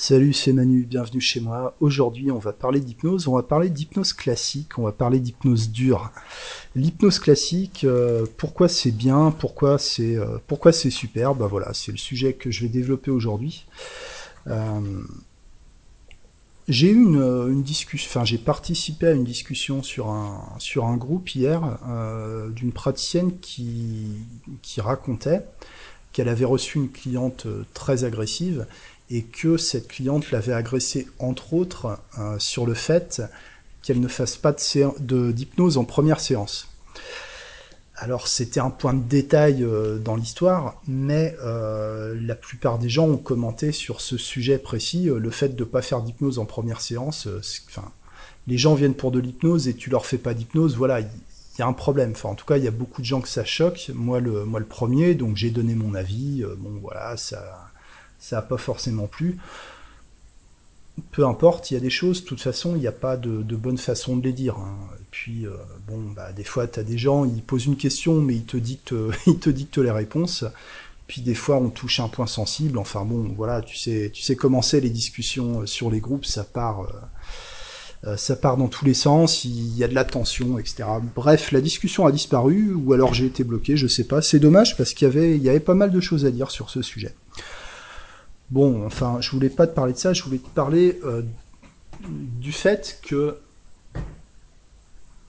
Salut, c'est Manu, bienvenue chez moi. Aujourd'hui, on va parler d'hypnose, on va parler d'hypnose classique, on va parler d'hypnose dure. L'hypnose classique, euh, pourquoi c'est bien, pourquoi c'est euh, c'est super, bah voilà, c'est le sujet que je vais développer aujourd'hui. Euh, j'ai eu une, discussion, j'ai participé à une discussion sur un groupe hier d'une praticienne qui racontait qu'elle avait reçu une cliente très agressive et que cette cliente l'avait agressée entre autres euh, sur le fait qu'elle ne fasse pas d'hypnose en première séance. Alors c'était un point de détail euh, dans l'histoire, mais euh, la plupart des gens ont commenté sur ce sujet précis, le fait de ne pas faire d'hypnose en première séance. enfin, les gens viennent pour de l'hypnose et tu leur fais pas d'hypnose, voilà, il y, a un problème. En tout cas, il y a beaucoup de gens que ça choque. Moi, le, moi le premier, donc j'ai donné mon avis. bon, voilà, ça ça n'a pas forcément plu. Peu importe, il y a des choses, de toute façon, il n'y a pas de, bonne façon de les dire. Hein. Et puis, euh, bon, bah, des fois, tu as des gens, ils posent une question, mais ils te dictent, ils te dictent les réponses. Puis des fois, on touche un point sensible. Enfin bon, voilà, tu sais, tu sais comment c'est les discussions euh, sur les groupes, ça part, euh, ça part dans tous les sens. Il y a de la tension, etc. Bref, la discussion a disparu, ou alors j'ai été bloqué, je sais pas. C'est dommage parce qu'il y avait, il y avait pas mal de choses à dire sur ce sujet. Bon, enfin, je voulais pas te parler de ça, je voulais te parler euh, du fait que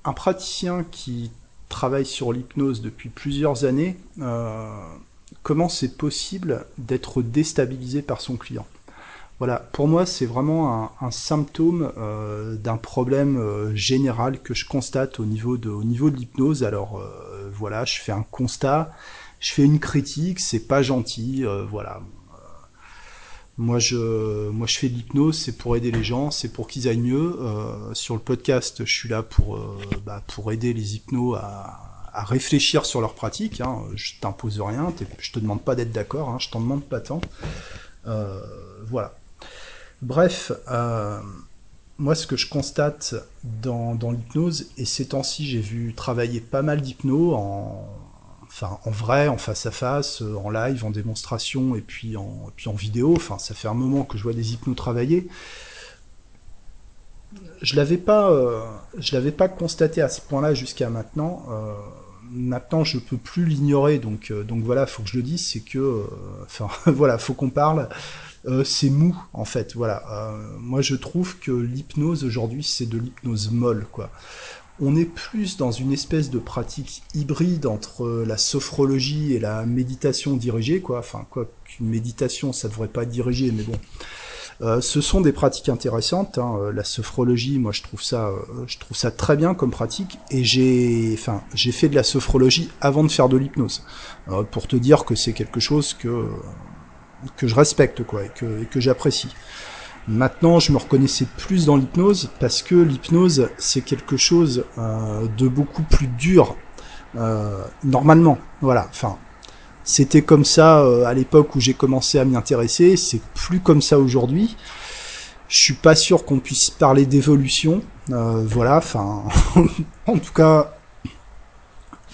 un praticien qui travaille sur l'hypnose depuis plusieurs années, euh, comment c'est possible d'être déstabilisé par son client? Voilà, pour moi, c'est vraiment un, symptôme euh, d'un problème général que je constate au niveau de, au niveau de l'hypnose. Alors, voilà, je fais un constat, je fais une critique, c'est pas gentil, voilà moi, je, moi, je fais de l'hypnose, c'est pour aider les gens, c'est pour qu'ils aillent mieux. Euh, sur le podcast, je suis là pour, euh, bah, pour aider les hypnos à, réfléchir sur leur pratique. Hein. Je t'impose rien, je te demande pas d'être d'accord, hein, je t'en demande pas tant. Euh, voilà. Bref, moi, ce que je constate dans, dans l'hypnose, et ces temps-ci, j'ai vu travailler pas mal d'hypnos en enfin en vrai, en face à face, euh, en live, en démonstration et puis en, vidéo. Enfin, ça fait un moment que je vois des hypnos travailler. Je l'avais pas, euh, je l'avais pas constaté à ce point-là jusqu'à maintenant. Euh, maintenant, je peux plus l'ignorer, donc donc voilà, faut que je le dise, c'est que, enfin voilà, faut qu'on parle. c'est mou en fait, voilà. moi, je trouve que l'hypnose aujourd'hui, c'est de l'hypnose molle, quoi on est plus dans une espèce de pratique hybride entre la sophrologie et la méditation dirigée, quoi. Enfin, quoi qu'une méditation, ça devrait pas être dirigé, mais bon. Euh, ce sont des pratiques intéressantes. Hein. Euh, la sophrologie, moi, je trouve ça, euh, je trouve ça très bien comme pratique. Et j'ai, enfin, j'ai fait de la sophrologie avant de faire de l'hypnose, pour te dire que c'est quelque chose que que je respecte, quoi, et que, et que j'apprécie. Maintenant, je me reconnaissais plus dans l'hypnose parce que l'hypnose, c'est quelque chose euh, de beaucoup plus dur. Euh, normalement, voilà. Enfin, c'était comme ça euh, à l'époque où j'ai commencé à m'y intéresser. C'est plus comme ça aujourd'hui. Je suis pas sûr qu'on puisse parler d'évolution. voilà. Enfin, en tout cas,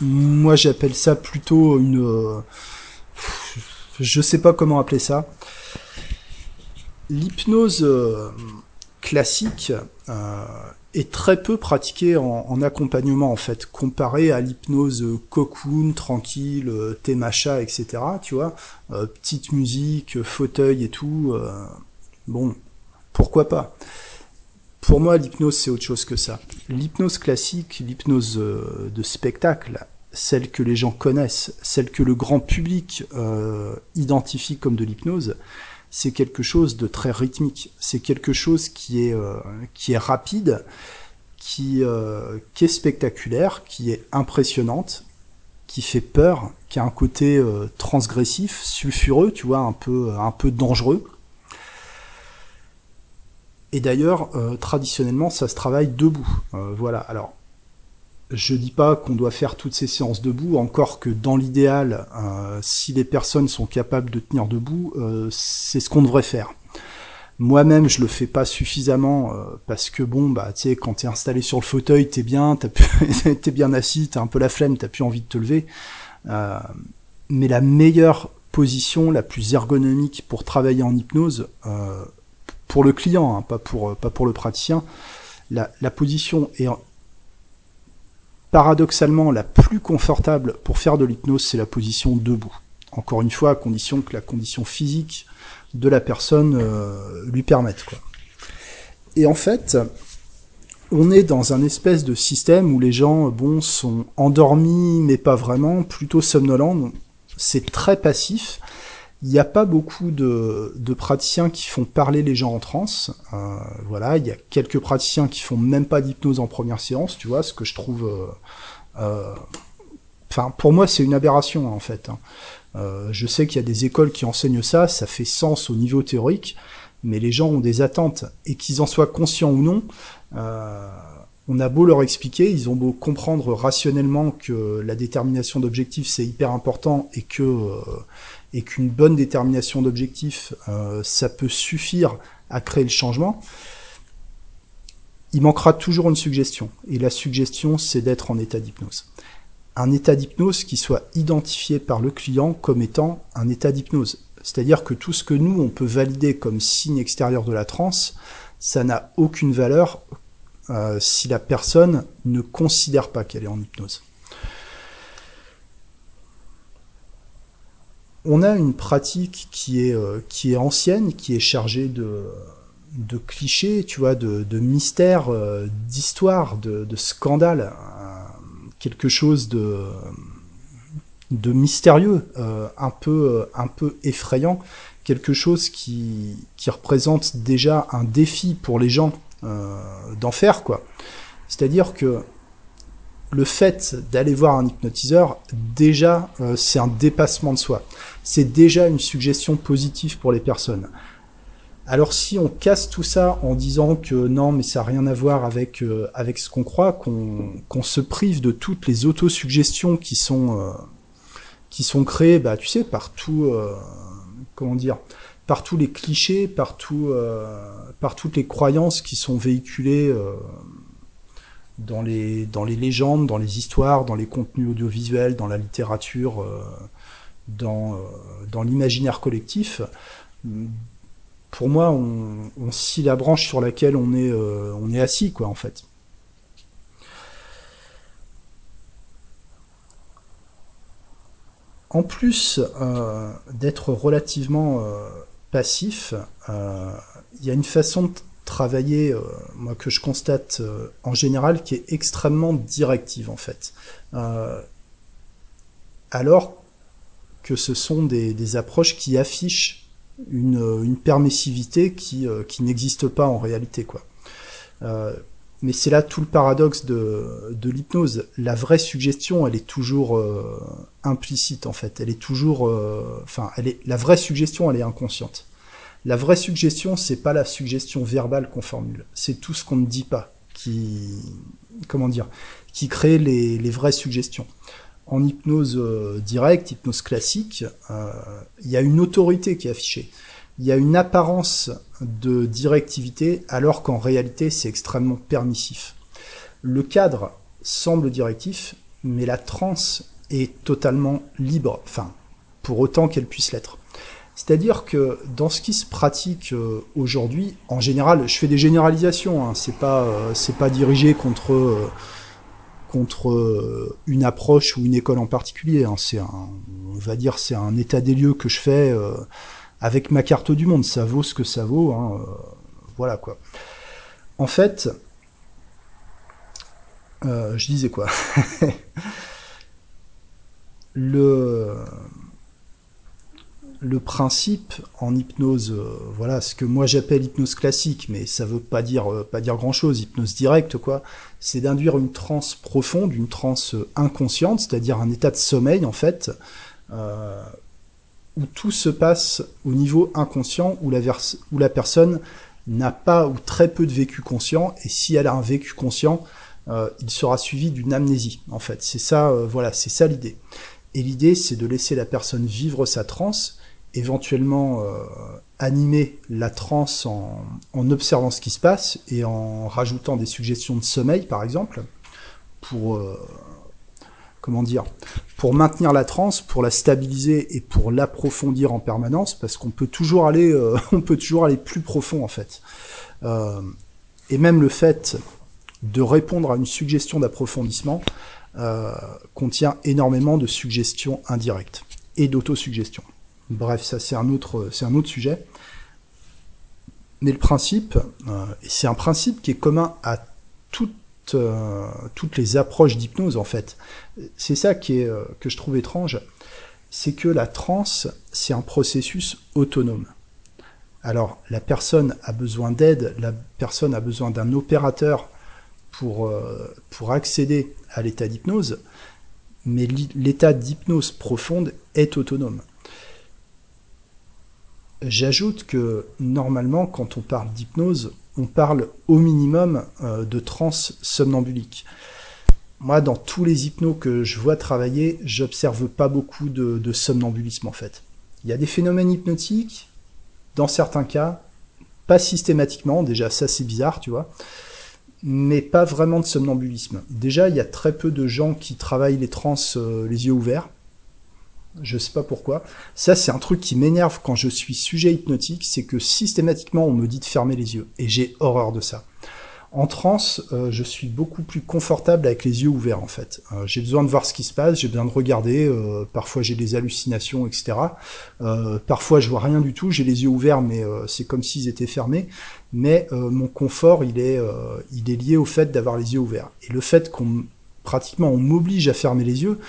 moi j'appelle ça plutôt une. je sais pas comment appeler ça l'hypnose euh, classique euh, est très peu pratiquée en, accompagnement en fait, comparé à l'hypnose cocoon, tranquille, témacha, etc. Tu vois, euh, petite musique, fauteuil et tout. bon, pourquoi pas Pour moi, l'hypnose c'est autre chose que ça. L'hypnose classique, l'hypnose de spectacle, celle que les gens connaissent, celle que le grand public identifie comme de l'hypnose, c'est quelque chose de très rythmique. C'est quelque chose qui est, euh, rapide, qui, euh, qui est spectaculaire, qui est impressionnante, qui fait peur, qui a un côté euh, transgressif, sulfureux, tu vois, un peu, un peu dangereux. Et d'ailleurs, traditionnellement, ça se travaille debout. voilà. Alors, je dis pas qu'on doit faire toutes ces séances debout, encore que dans l'idéal, euh, si les personnes sont capables de tenir debout, euh, c'est ce qu'on devrait faire. Moi-même, je le fais pas suffisamment euh, parce que bon, bah, tu sais, quand t'es installé sur le fauteuil, t'es bien, t'es bien assis, t'as un peu la flemme, t'as plus envie de te lever. mais la meilleure position, la plus ergonomique pour travailler en hypnose, pour le client, hein, pas pour le praticien. La position est paradoxalement la plus confortable pour faire de l'hypnose, c'est la position debout. Encore une fois, à condition que la condition physique de la personne euh, lui permette. Et en fait, on est dans un espèce de système où les gens, bon, sont endormis, mais pas vraiment, plutôt somnolents. C'est très passif. Il n'y a pas beaucoup de, praticiens qui font parler les gens en transe. Euh, voilà, il y a quelques praticiens qui font même pas d'hypnose en première séance, tu vois, ce que je trouve. Euh, euh Enfin, pour moi, c'est une aberration en fait. Hein. Je sais qu'il y a des écoles qui enseignent ça, ça fait sens au niveau théorique, mais les gens ont des attentes et qu'ils en soient conscients ou non. On a beau leur expliquer, ils ont beau comprendre rationnellement que la détermination d'objectifs c'est hyper important et que et qu'une bonne détermination d'objectifs euh, ça peut suffire à créer le changement. Il manquera toujours une suggestion et la suggestion c'est d'être en état d'hypnose un état d'hypnose qui soit identifié par le client comme étant un état d'hypnose. C'est-à-dire que tout ce que nous, on peut valider comme signe extérieur de la transe, ça n'a aucune valeur euh, si la personne ne considère pas qu'elle est en hypnose. On a une pratique qui est, euh, qui est ancienne, qui est chargée de, clichés, tu vois, de, mystères, euh, d'histoires, de, de scandales quelque chose de, de mystérieux, euh, un, peu, euh, un peu effrayant, quelque chose qui, qui représente déjà un défi pour les gens euh, d'en faire, quoi. C'est-à-dire que le fait d'aller voir un hypnotiseur, déjà, c'est un dépassement de soi. C'est déjà une suggestion positive pour les personnes. Alors si on casse tout ça en disant que non, mais ça n'a rien à voir avec euh, avec ce qu'on croit, qu'on se prive de toutes les autosuggestions qui sont euh, qui sont créées, bah tu sais, par tout, euh, comment dire, par tous les clichés, par par toutes les croyances qui sont véhiculées dans les dans les légendes, dans les histoires, dans les contenus audiovisuels, dans la littérature, dans dans l'imaginaire collectif pour moi, on, on, scie la branche sur laquelle on est, euh, on est assis, quoi, en fait. En plus euh, d'être relativement euh, passif, il y a une façon travailler, moi que je constate en général, qui est extrêmement directive, en fait. alors que ce sont des, des approches qui affichent une, euh, une permissivité qui, euh, qui n'existe pas en réalité. quoi. Euh, mais c'est là tout le paradoxe de, de l'hypnose. La vraie suggestion, elle est toujours implicite en fait. Elle est toujours, enfin, la vraie suggestion, elle est inconsciente. La vraie suggestion, c'est pas la suggestion verbale qu'on formule, c'est tout ce qu'on ne dit pas qui, crée les, les vraies suggestions en hypnose euh, directe, hypnose classique, euh, il y a une autorité qui est affichée. Il y a une apparence de directivité alors qu'en réalité c'est extrêmement permissif. Le cadre semble directif, mais la transe est totalement libre, enfin, pour autant qu'elle puisse l'être. C'est-à-dire que dans ce qui se pratique euh, aujourd'hui, en général, je fais des généralisations, hein, c'est pas pas dirigé contre euh, une approche ou une école en particulier. Hein. C'est un, on va dire, c'est un état des lieux que je fais euh, avec ma carte du monde. Ça vaut ce que ça vaut. Hein. Euh, voilà quoi. En fait, je disais quoi? Le le principe en hypnose, euh, voilà, ce que moi j'appelle hypnose classique, mais ça veut pas dire euh, pas dire grand chose, hypnose directe quoi, c'est d'induire une transe profonde, une transe inconsciente, c'est-à-dire un état de sommeil en fait, euh, où tout se passe au niveau inconscient, où la, où la personne n'a pas ou très peu de vécu conscient, et si elle a un vécu conscient, il sera suivi d'une amnésie en fait. C'est ça, voilà, c'est ça l'idée. Et l'idée, c'est de laisser la personne vivre sa transe, éventuellement euh, animer la transe en, observant ce qui se passe et en rajoutant des suggestions de sommeil, par exemple, pour euh, comment dire, pour maintenir la transe, pour la stabiliser et pour l'approfondir en permanence, parce qu'on peut toujours aller, euh, peut toujours aller plus profond en fait. Et même le fait de répondre à une suggestion d'approfondissement contient énormément de suggestions indirectes et d'autosuggestion. Bref, ça c'est un autre, c'est un autre sujet. Mais le principe, et c'est un principe qui est commun à toutes euh, les approches d'hypnose en fait. C'est ça euh, que je trouve étrange, c'est que la transe, c'est un processus autonome. Alors la personne a besoin d'aide, la personne a besoin d'un opérateur pour, euh, pour accéder à l'état d'hypnose, mais l'état d'hypnose profonde est autonome. J'ajoute que normalement, quand on parle d'hypnose, on parle au minimum euh, de transe somnambulique. Moi, dans tous les hypnos que je vois travailler, j'observe pas beaucoup de, somnambulisme en fait. Il y a des phénomènes hypnotiques, dans certains cas, pas systématiquement, déjà ça c'est bizarre, tu vois, mais pas vraiment de somnambulisme. Déjà, il y a très peu de gens qui travaillent les trans euh, les yeux ouverts. Je sais pas pourquoi. Ça, c'est un truc qui m'énerve quand je suis sujet hypnotique, c'est que systématiquement, on me dit de fermer les yeux. Et j'ai horreur de ça. En transe, euh, je suis beaucoup plus confortable avec les yeux ouverts, en fait. Euh, j'ai besoin de voir ce qui se passe, j'ai besoin de regarder. Euh, parfois, j'ai des hallucinations, etc. parfois, je vois rien du tout. J'ai les yeux ouverts, mais c'est comme s'ils étaient fermés. Mais mon confort, il est, il est lié au fait d'avoir les yeux ouverts. Et le fait qu'on pratiquement on m'oblige à fermer les yeux,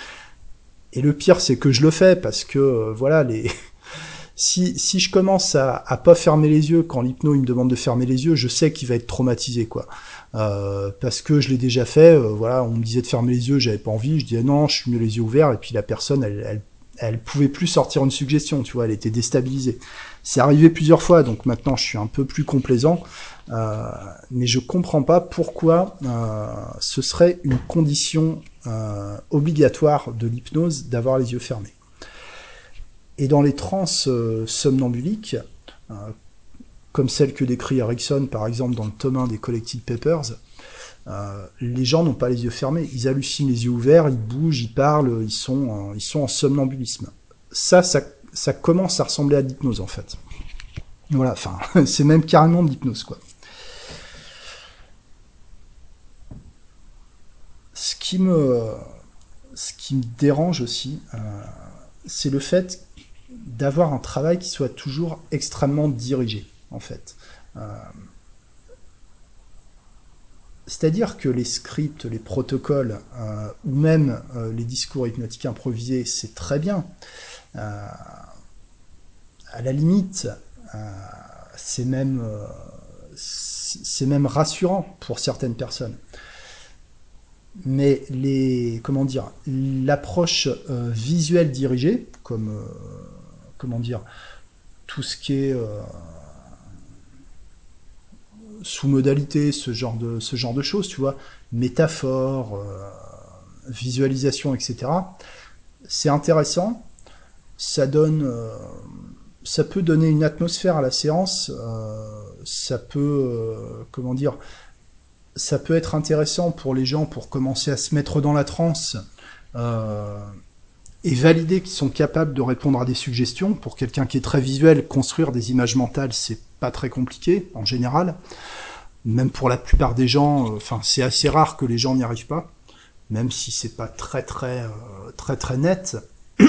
et le pire, c'est que je le fais parce que euh, voilà, les si, si je commence à, à pas fermer les yeux quand l'hypno il me demande de fermer les yeux, je sais qu'il va être traumatisé quoi. Euh, parce que je l'ai déjà fait. Euh, voilà, on me disait de fermer les yeux, j'avais pas envie. Je disais non, je suis mieux les yeux ouverts. Et puis la personne, elle, elle, elle pouvait plus sortir une suggestion. Tu vois, elle était déstabilisée. C'est arrivé plusieurs fois, donc maintenant je suis un peu plus complaisant. Euh, mais je comprends pas pourquoi euh, ce serait une condition euh, obligatoire de l'hypnose d'avoir les yeux fermés. Et dans les trans somnambuliques, comme celle que décrit Erickson par exemple dans le tome 1 des Collected Papers, les gens n'ont pas les yeux fermés, ils hallucinent les yeux ouverts, ils bougent, ils parlent, ils sont, ils sont en somnambulisme. Ça, ça, ça commence à ressembler à de l'hypnose en fait. Voilà, enfin, c'est même carrément de l'hypnose quoi. Ce qui me, ce qui me dérange aussi, euh, c'est le fait d'avoir un travail qui soit toujours extrêmement dirigé, en fait. Euh, c'est-à-dire que les scripts, les protocoles, euh, ou même les discours hypnotiques improvisés, c'est très bien. À la limite, c'est même, c'est même rassurant pour certaines personnes. Mais les comment dire l'approche euh, visuelle dirigée comme euh, comment dire tout ce qui est euh, sous modalité ce genre de ce genre de choses tu vois métaphore visualisation etc c'est intéressant. Ça donne ça peut donner une atmosphère à la séance ça peut comment dire ça peut être intéressant pour les gens pour commencer à se mettre dans la transe euh, et valider qu'ils sont capables de répondre à des suggestions. Pour quelqu'un qui est très visuel, construire des images mentales, c'est pas très compliqué en général. Même pour la plupart des gens, euh, enfin c'est assez rare que les gens n'y arrivent pas, même si c'est pas très très euh, très très net.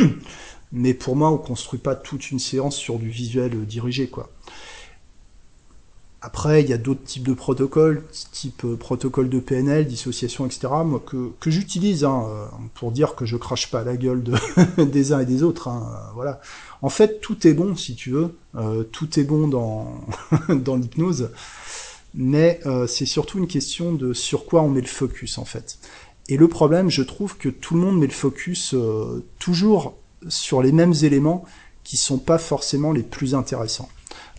Mais pour moi, on construit pas toute une séance sur du visuel dirigé, quoi. Après, il y a d'autres types de protocoles, type euh, protocole de PNL, dissociation, etc., que, que j'utilise hein, euh, pour dire que je crache pas la gueule de, des uns et des autres. Hein, euh, voilà. En fait, tout est bon, si tu veux. tout est bon dans, dans l'hypnose. Mais c'est surtout une question de sur quoi on met le focus, en fait. Et le problème, je trouve que tout le monde met le focus toujours sur les mêmes éléments qui sont pas forcément les plus intéressants.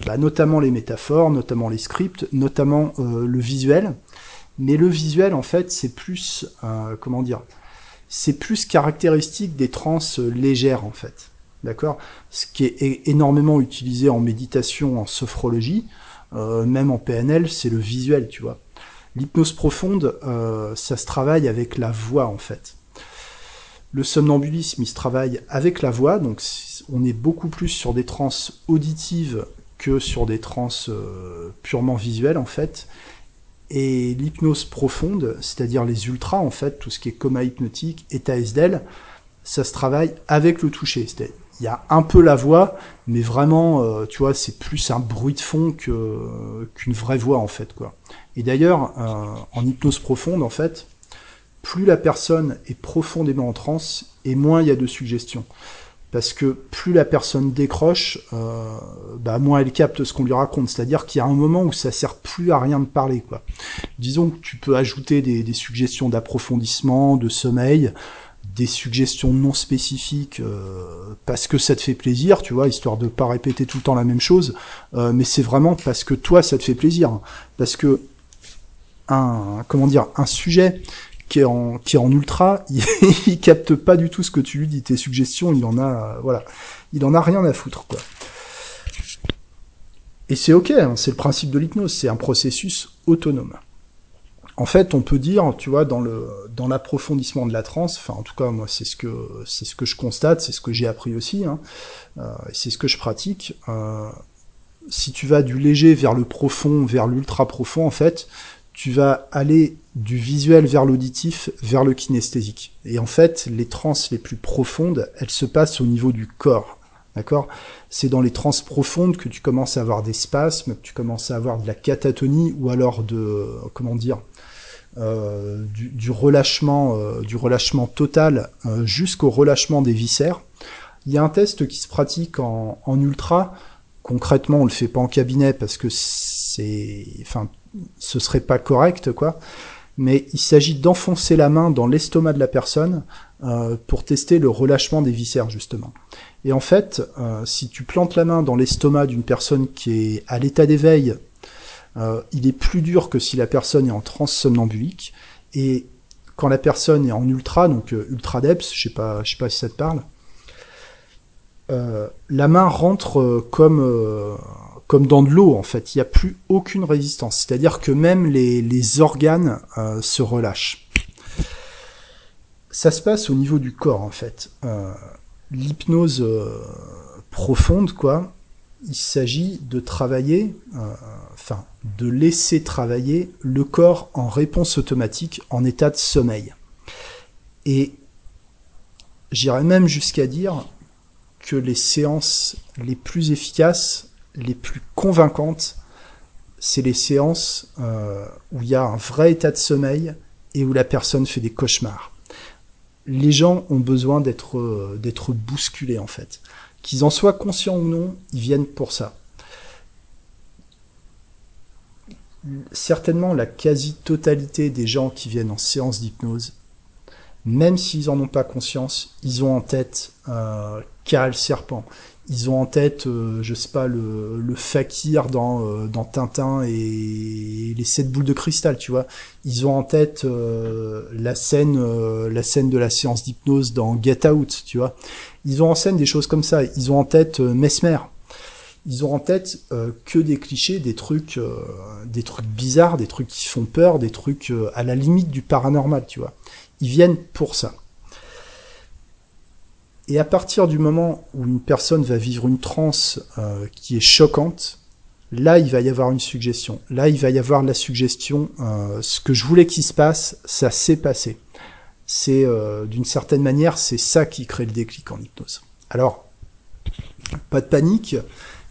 Bah, notamment les métaphores, notamment les scripts, notamment euh, le visuel. Mais le visuel, en fait, c'est plus, euh, comment dire, c'est plus caractéristique des trans légères, en fait. D'accord? Ce qui est énormément utilisé en méditation, en sophrologie, euh, même en PNL, c'est le visuel, tu vois. L'hypnose profonde, ça se travaille avec la voix, en fait. Le somnambulisme, il se travaille avec la voix, donc on est beaucoup plus sur des trans auditives que sur des trans euh, purement visuelles en fait. Et l'hypnose profonde, c'est-à-dire les ultras en fait, tout ce qui est coma hypnotique, état SDL, ça se travaille avec le toucher. Il y a un peu la voix, mais vraiment, euh, tu vois, c'est plus un bruit de fond qu'une vraie voix en fait quoi. Et d'ailleurs, euh, en hypnose profonde en fait, plus la personne est profondément en transe, et moins il y a de suggestions. Parce que plus la personne décroche, euh, bah moins elle capte ce qu'on lui raconte. C'est-à-dire qu'il y a un moment où ça sert plus à rien de parler. Quoi. Disons que tu peux ajouter des, suggestions d'approfondissement, de sommeil, des suggestions non spécifiques euh, parce que ça te fait plaisir, tu vois, histoire de pas répéter tout le temps la même chose. Euh, mais c'est vraiment parce que toi ça te fait plaisir, parce que un comment dire un sujet qui est en, ultra, il, capte pas du tout ce que tu lui dis. Tes suggestions, il en a, voilà, il en a rien à foutre. Et c'est ok, hein, c'est le principe de l'hypnose, c'est un processus autonome. En fait, on peut dire, tu vois, dans le dans l'approfondissement de la transe, enfin en tout cas moi c'est ce que c'est ce que je constate, c'est ce que j'ai appris aussi, hein, euh, c'est ce que je pratique. Euh, si tu vas du léger vers le profond, vers l'ultra profond, en fait, tu vas aller du visuel vers l'auditif, vers le kinesthésique. Et en fait, les trans les plus profondes, elles se passent au niveau du corps. D'accord? C'est dans les trans profondes que tu commences à avoir des spasmes, que tu commences à avoir de la catatonie ou alors de comment dire euh, du, relâchement, euh, du relâchement total euh, jusqu'au relâchement des viscères. Il y a un test qui se pratique en, en ultra. Concrètement, on le fait pas en cabinet parce que c'est, enfin, ce serait pas correct, quoi. Mais il s'agit d'enfoncer la main dans l'estomac de la personne euh, pour tester le relâchement des viscères, justement. Et en fait, euh, si tu plantes la main dans l'estomac d'une personne qui est à l'état d'éveil, euh, il est plus dur que si la personne est en transe somnambulique. Et quand la personne est en ultra, donc ultra depth, je sais pas, je sais pas si ça te parle, la main rentre comme comme dans de l'eau en fait, il n'y a plus aucune résistance. C'est-à-dire que même les, organes euh, se relâchent. Ça se passe au niveau du corps en fait. Euh, l'hypnose euh, profonde, quoi, il s'agit de travailler, enfin, de laisser travailler le corps en réponse automatique, en état de sommeil. Et j'irais même jusqu'à dire que les séances les plus efficaces les plus convaincantes, c'est les séances euh, où il y a un vrai état de sommeil et où la personne fait des cauchemars. Les gens ont besoin d'être euh, d'être bousculés en fait. Qu'ils en soient conscients ou non, ils viennent pour ça. Certainement la quasi-totalité des gens qui viennent en séance d'hypnose, même s'ils en ont pas conscience, ils ont en tête euh, Cal Serpent, ils ont en tête, euh, je sais pas, le, le fakir dans, euh, dans Tintin et les sept boules de cristal, tu vois. Ils ont en tête euh, la scène, la scène de la séance d'hypnose dans Get Out, tu vois. Ils ont en scène des choses comme ça. Ils ont en tête Mesmer. Ils ont en tête que des clichés, des trucs, des trucs bizarres, des trucs qui font peur, des trucs à la limite du paranormal, tu vois. Ils viennent pour ça. Et à partir du moment où une personne va vivre une transe euh, qui est choquante, là il va y avoir une suggestion. Là il va y avoir la suggestion, euh, ce que je voulais qu'il se passe, ça s'est passé. C'est euh, d'une certaine manière, c'est ça qui crée le déclic en hypnose. Alors, pas de panique.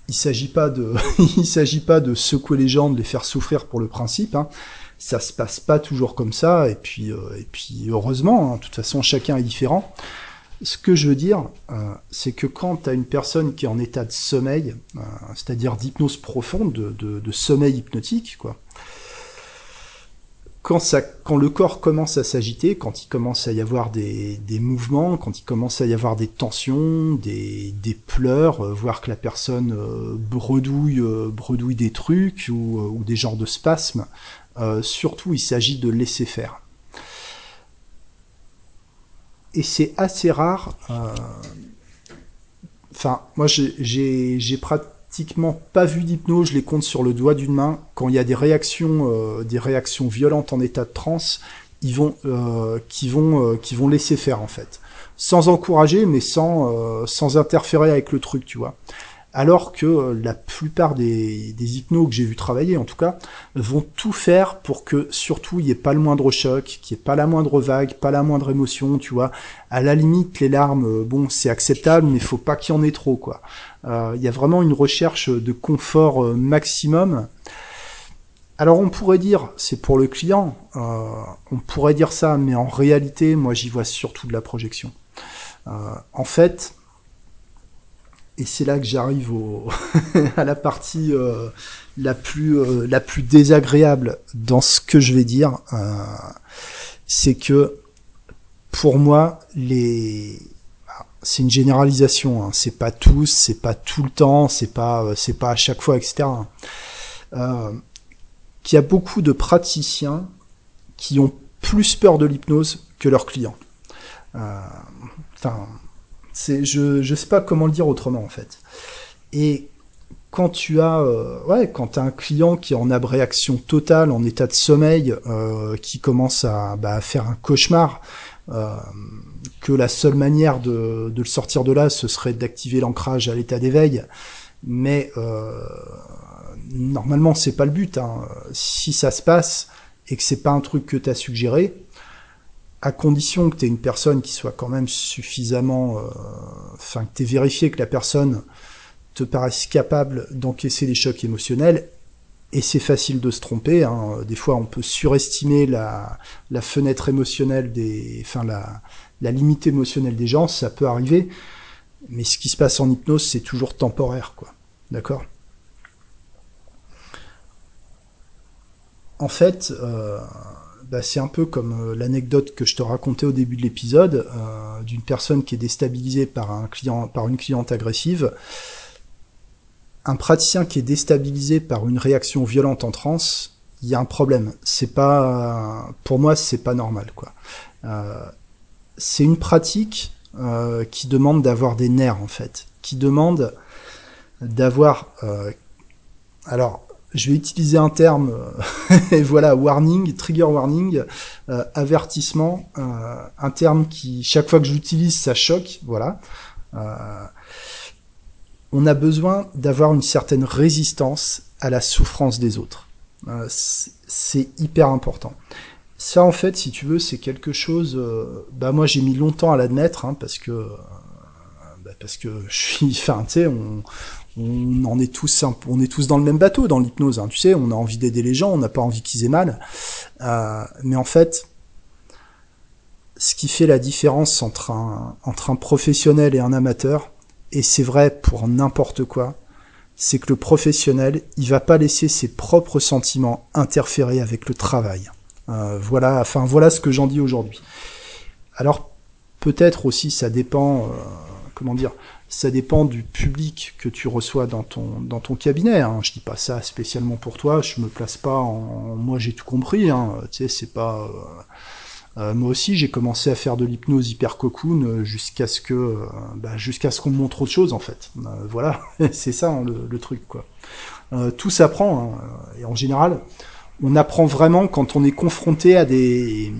Il s'agit pas de, il s'agit pas de secouer les gens, de les faire souffrir pour le principe. Hein. Ça se passe pas toujours comme ça. Et puis, et puis heureusement, hein, de toute façon, chacun est différent. Ce que je veux dire, euh, c'est que quand tu as une personne qui est en état de sommeil, euh, c'est-à-dire d'hypnose profonde, de, sommeil hypnotique, quoi, quand, le corps commence à s'agiter, quand il commence à y avoir des, mouvements, quand il commence à y avoir des tensions, des, pleurs, euh, voir que la personne bredouille, bredouille des trucs ou, des genres de spasmes, surtout il s'agit de laisser faire et c'est assez rare. Euh, enfin, moi, j'ai pratiquement pas vu d'hypnose, je les compte sur le doigt d'une main. Quand il y a des réactions, euh, des réactions violentes en état de transe, ils vont, euh, qui vont, qui vont laisser faire en fait. sans encourager, mais sans sans interférer avec le truc, tu vois alors que euh, la plupart des, hypnos que j'ai vu travailler, en tout cas, vont tout faire pour que surtout il n'y ait pas le moindre choc, qu'il n'y ait pas la moindre vague, pas la moindre émotion, tu vois. À la limite, les larmes, euh, bon, c'est acceptable, mais il faut pas qu'il y en ait trop, quoi. Euh, il y a vraiment une recherche de confort maximum. Alors on pourrait dire, c'est pour le client, on pourrait dire ça, mais en réalité, moi j'y vois surtout de la projection. en fait, et c'est là que j'arrive à la partie euh, la plus euh, la plus désagréable dans ce que je vais dire, euh, c'est que pour moi les c'est une généralisation, hein, c'est pas tous, c'est pas tout le temps, c'est pas c'est pas à chaque fois, etc. qu'il y a beaucoup de praticiens qui ont plus peur de l'hypnose que leurs clients. Enfin, je je sais pas comment le dire autrement en fait. Et quand tu as euh, ouais quand un client qui est en abréaction totale, en état de sommeil, euh, qui commence à, bah, faire un cauchemar, euh, que la seule manière de, le sortir de là, ce serait d'activer l'ancrage à l'état d'éveil, mais normalement c'est pas le but. Hein. Si ça se passe et que c'est pas un truc que tu as suggéré, à condition que tu aies une personne qui soit quand même suffisamment... Euh, enfin, que tu aies vérifié que la personne te paraisse capable d'encaisser les chocs émotionnels, et c'est facile de se tromper. Hein. Des fois, on peut surestimer la, fenêtre émotionnelle des... Enfin, la, la limite émotionnelle des gens, ça peut arriver. Mais ce qui se passe en hypnose, c'est toujours temporaire, quoi. D'accord? En fait... Euh, bah, c'est un peu comme euh, l'anecdote que je te racontais au début de l'épisode euh, d'une personne qui est déstabilisée par un client, par une cliente agressive. Un praticien qui est déstabilisé par une réaction violente en transe, il y a un problème. C'est pas, pour moi, c'est pas normal. Euh, c'est une pratique qui demande d'avoir des nerfs, en fait, qui demande d'avoir. Alors, je vais utiliser un terme, euh, et voilà, warning, trigger warning, euh, avertissement, euh, un terme qui, chaque fois que je l'utilise, ça choque, voilà. on a besoin d'avoir une certaine résistance à la souffrance des autres. c'est hyper important. Ça, en fait, si tu veux, c'est quelque chose. bah moi, j'ai mis longtemps à l'admettre, hein, parce que bah, parce que je suis, enfin, tu sais, on, on est tous dans le même bateau dans l'hypnose hein, tu sais on a envie d'aider les gens on n'a pas envie qu'ils aient mal. Euh, mais en fait ce qui fait la différence entre un entre un professionnel et un amateur et c'est vrai pour n'importe quoi c'est que le professionnel il va pas laisser ses propres sentiments interférer avec le travail. Euh, voilà enfin voilà ce que j'en dis aujourd'hui. Alors peut-être aussi ça dépend euh, comment dire ça dépend du public que tu reçois dans ton dans ton cabinet. Hein. Je dis pas ça spécialement pour toi. Je me place pas en moi j'ai tout compris. Hein. Tu sais c'est pas euh, euh, moi aussi j'ai commencé à faire de l'hypnose hyper cocoon euh, jusqu'à ce que bah, jusqu'à ce qu'on montre autre chose en fait. voilà c'est ça hein, le, truc quoi. tout s'apprend hein. et en général on apprend vraiment quand on est confronté à des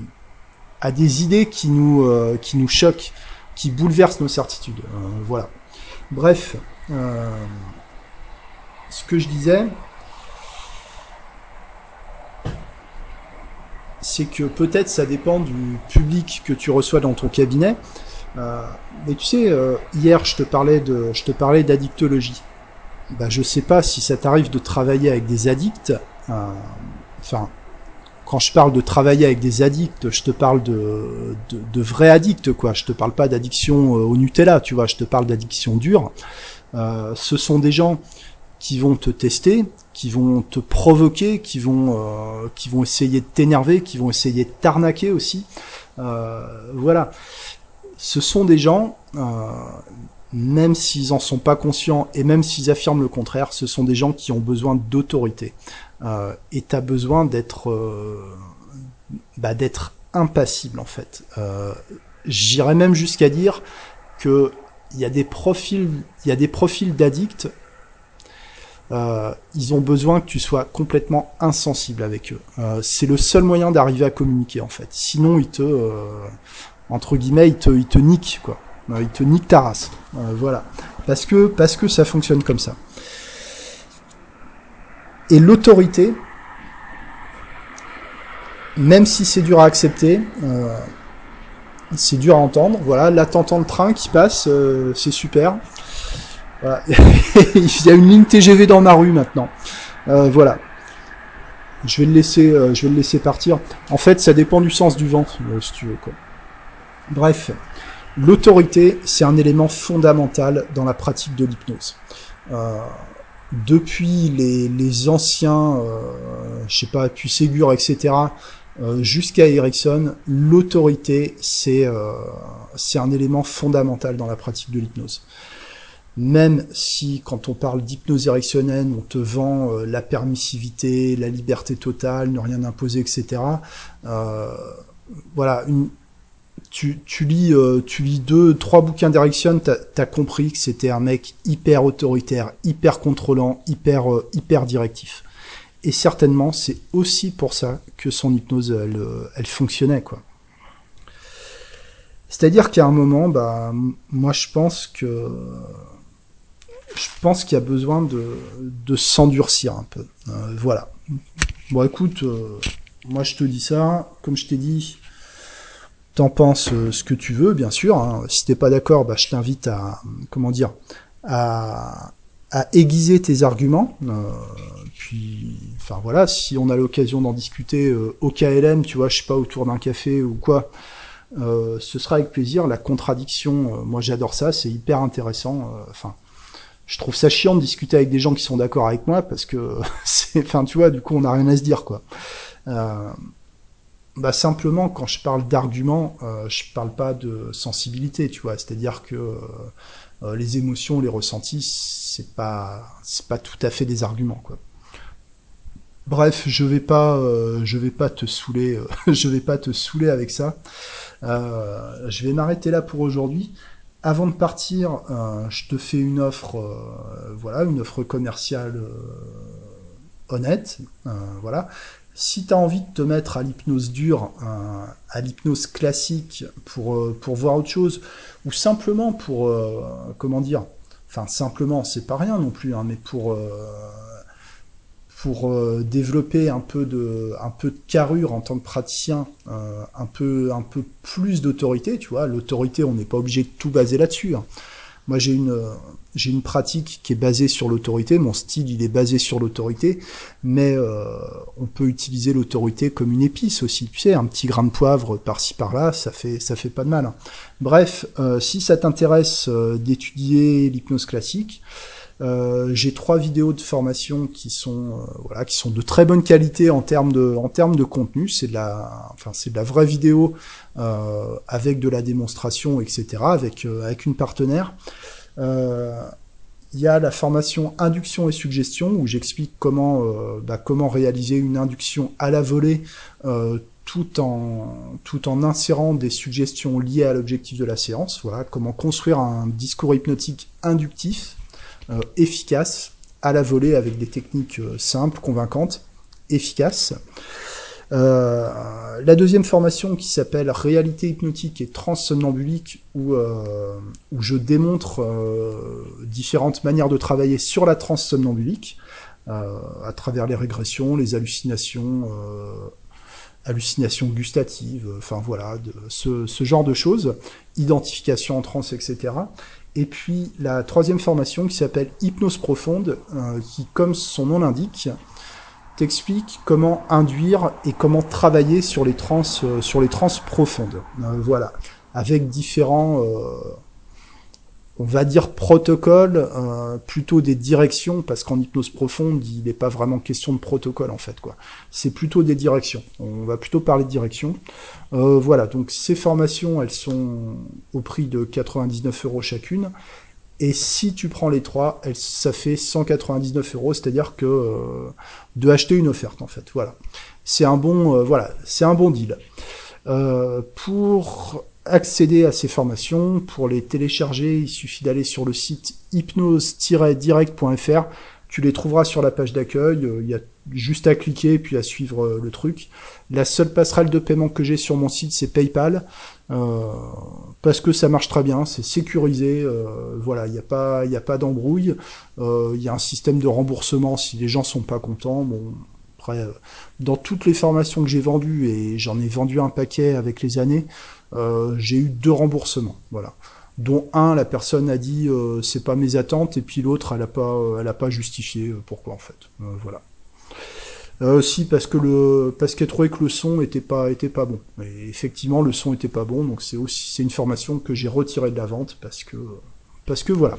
à des idées qui nous qui nous choquent qui bouleversent nos certitudes. voilà. Bref, euh, ce que je disais, c'est que peut-être ça dépend du public que tu reçois dans ton cabinet. Euh, mais tu sais, euh, hier je te parlais de, je te d'addictologie. Bah, je sais pas si ça t'arrive de travailler avec des addicts. Enfin, quand je parle de travailler avec des addicts, je te parle de, de, vrais addicts, quoi. Je te parle pas d'addiction euh, au Nutella, tu vois. Je te parle d'addiction dure. Euh, ce sont des gens qui vont te tester, qui vont te provoquer, qui vont, euh, qui vont essayer de t'énerver, qui vont essayer de t'arnaquer aussi. voilà. Ce sont des gens, même s'ils en sont pas conscients et même s'ils affirment le contraire, ce sont des gens qui ont besoin d'autorité. Euh, et t'as besoin d'être euh, bah, d'être impassible en fait. Euh, J'irais même jusqu'à dire que il y a des profils, il y a des profils d'addicts. Euh, ils ont besoin que tu sois complètement insensible avec eux. Euh, c'est le seul moyen d'arriver à communiquer en fait. Sinon, ils te, entre guillemets, il te, il te nique, quoi. Il te nique ta race. voilà. Parce que, parce que ça fonctionne comme ça. Et l'autorité, même si c'est dur à accepter, euh, c'est dur à entendre. Voilà, là le train qui passe, euh, c'est super. Voilà. Il y a une ligne TGV dans ma rue maintenant. Euh, voilà. Je vais le laisser, je vais le laisser partir. En fait, ça dépend du sens du vent, si tu veux. Bref, l'autorité, c'est un élément fondamental dans la pratique de l'hypnose depuis les, les anciens, euh, je sais pas, puis Ségur, etc., euh, jusqu'à Ericsson, l'autorité, c'est euh, c'est un élément fondamental dans la pratique de l'hypnose. Même si, quand on parle d'hypnose ericksonienne, on te vend euh, la permissivité, la liberté totale, ne rien imposer, etc. voilà, une, tu, tu, lis, euh, tu lis deux, trois bouquins d'Erickson, t'as as compris que c'était un mec hyper autoritaire, hyper contrôlant, hyper, euh, hyper directif. Et certainement, c'est aussi pour ça que son hypnose, elle, euh, fonctionnait, quoi. C'est-à-dire qu'à un moment, bah, moi, je pense que je pense qu'il y a besoin de, de s'endurcir un peu. voilà. Bon, écoute, moi, je te dis ça. Comme je t'ai dit, t'en penses euh, ce que tu veux, bien sûr. Hein. Si t'es pas d'accord, bah, je t'invite à, comment dire, à, aiguiser tes arguments. Euh, puis, enfin voilà, si on a l'occasion d'en discuter euh, au KLM, tu vois, je sais pas, autour d'un café ou quoi, ce sera avec plaisir. La contradiction, moi j'adore ça, c'est hyper intéressant. Enfin, je trouve ça chiant de discuter avec des gens qui sont d'accord avec moi parce que enfin tu vois, du coup on n'a rien à se dire quoi. Bah simplement, quand je parle d'argument, euh, je parle pas de sensibilité, tu vois. C'est-à-dire que euh, euh, les émotions, les ressentis, c'est pas, c'est pas tout à fait des arguments, quoi. Bref, je vais pas, euh, je vais pas te saouler, je vais pas te saouler avec ça. je vais m'arrêter là pour aujourd'hui. Avant de partir, je te fais une offre, voilà, une offre commerciale honnête, voilà. Si tu as envie de te mettre à l'hypnose dure, à l'hypnose classique pour, euh, pour voir autre chose, ou simplement pour, euh, comment dire, enfin simplement, c'est pas rien non plus, hein, mais pour, euh, pour développer un peu, de, un carrure en tant que praticien, un, peu, un peu plus d'autorité, tu vois, l'autorité, on n'est pas obligé de tout baser là-dessus. Hein. Moi, j'ai une, j'ai une pratique qui est basée sur l'autorité. Mon style, il est basé sur l'autorité, mais euh, on peut utiliser l'autorité comme une épice aussi. Tu sais, un petit grain de poivre par-ci par-là, ça fait, ça fait pas de mal. Bref, euh, si ça t'intéresse euh, d'étudier l'hypnose classique, euh, j'ai trois vidéos de formation qui sont euh, voilà qui sont de très bonne qualité en termes de en termes de contenu. C'est de la enfin c'est de la vraie vidéo euh, avec de la démonstration etc. avec avec une partenaire. Il y a la formation induction et suggestion où j'explique comment bah, comment réaliser une induction à la volée tout en tout en insérant des suggestions liées à l'objectif de la séance. Voilà comment construire un discours hypnotique inductif euh, efficace, à la volée avec des techniques euh, simples, convaincantes, efficaces. Euh, la deuxième formation qui s'appelle Réalité hypnotique et transsomnambulique, où, euh, je démontre euh, différentes manières de travailler sur la transsomnambulique, à travers les régressions, les hallucinations, hallucinations gustatives, enfin voilà, ce, ce, genre de choses, identification en transe, etc. Et puis la troisième formation qui s'appelle Hypnose profonde, euh, qui, comme son nom l'indique, t'explique comment induire et comment travailler sur les trans, euh, sur les trans profondes. Euh, voilà, avec différents on va dire protocole, euh, plutôt des directions, parce qu'en hypnose profonde, il n'est pas vraiment question de protocole en fait. quoi. C'est plutôt des directions. On va plutôt parler de direction. Euh, voilà, donc ces formations, elles sont au prix de 99 euros chacune. Et si tu prends les trois, ça fait 199 euros, c'est-à-dire que euh, de acheter une offerte en fait. Voilà, c'est un bon, voilà, c'est un bon deal. pour accéder à ces formations. Pour les télécharger, il suffit d'aller sur le site hypnose-direct.fr. Tu les trouveras sur la page d'accueil. Euh, il y a juste à cliquer et puis à suivre euh, le truc. La seule passerelle de paiement que j'ai sur mon site, c'est PayPal. parce que ça marche très bien, c'est sécurisé, voilà, il n'y a pas, il a pas d'embrouille, il y a un système de remboursement si les gens sont pas contents. Bon, après, dans toutes les formations que j'ai vendues et j'en ai vendu un paquet avec les années, j'ai eu deux remboursements, voilà dont un, la personne a dit euh, c'est pas mes attentes, et puis l'autre, elle a pas, euh, elle a pas justifié euh, pourquoi en fait. voilà. aussi parce que le, parce qu'elle trouvait que le son était pas, était pas bon. Et effectivement, le son était pas bon, donc c'est aussi, c'est une formation que j'ai retirée de la vente parce que, parce que voilà.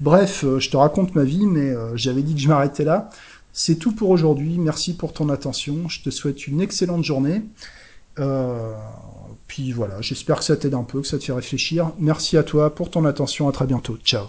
Bref, je te raconte ma vie, mais j'avais dit que je m'arrêtais là. C'est tout pour aujourd'hui. Merci pour ton attention. Je te souhaite une excellente journée. Euh, puis voilà, j'espère que ça t'aide un peu, que ça te fait réfléchir. Merci à toi pour ton attention, à très bientôt. Ciao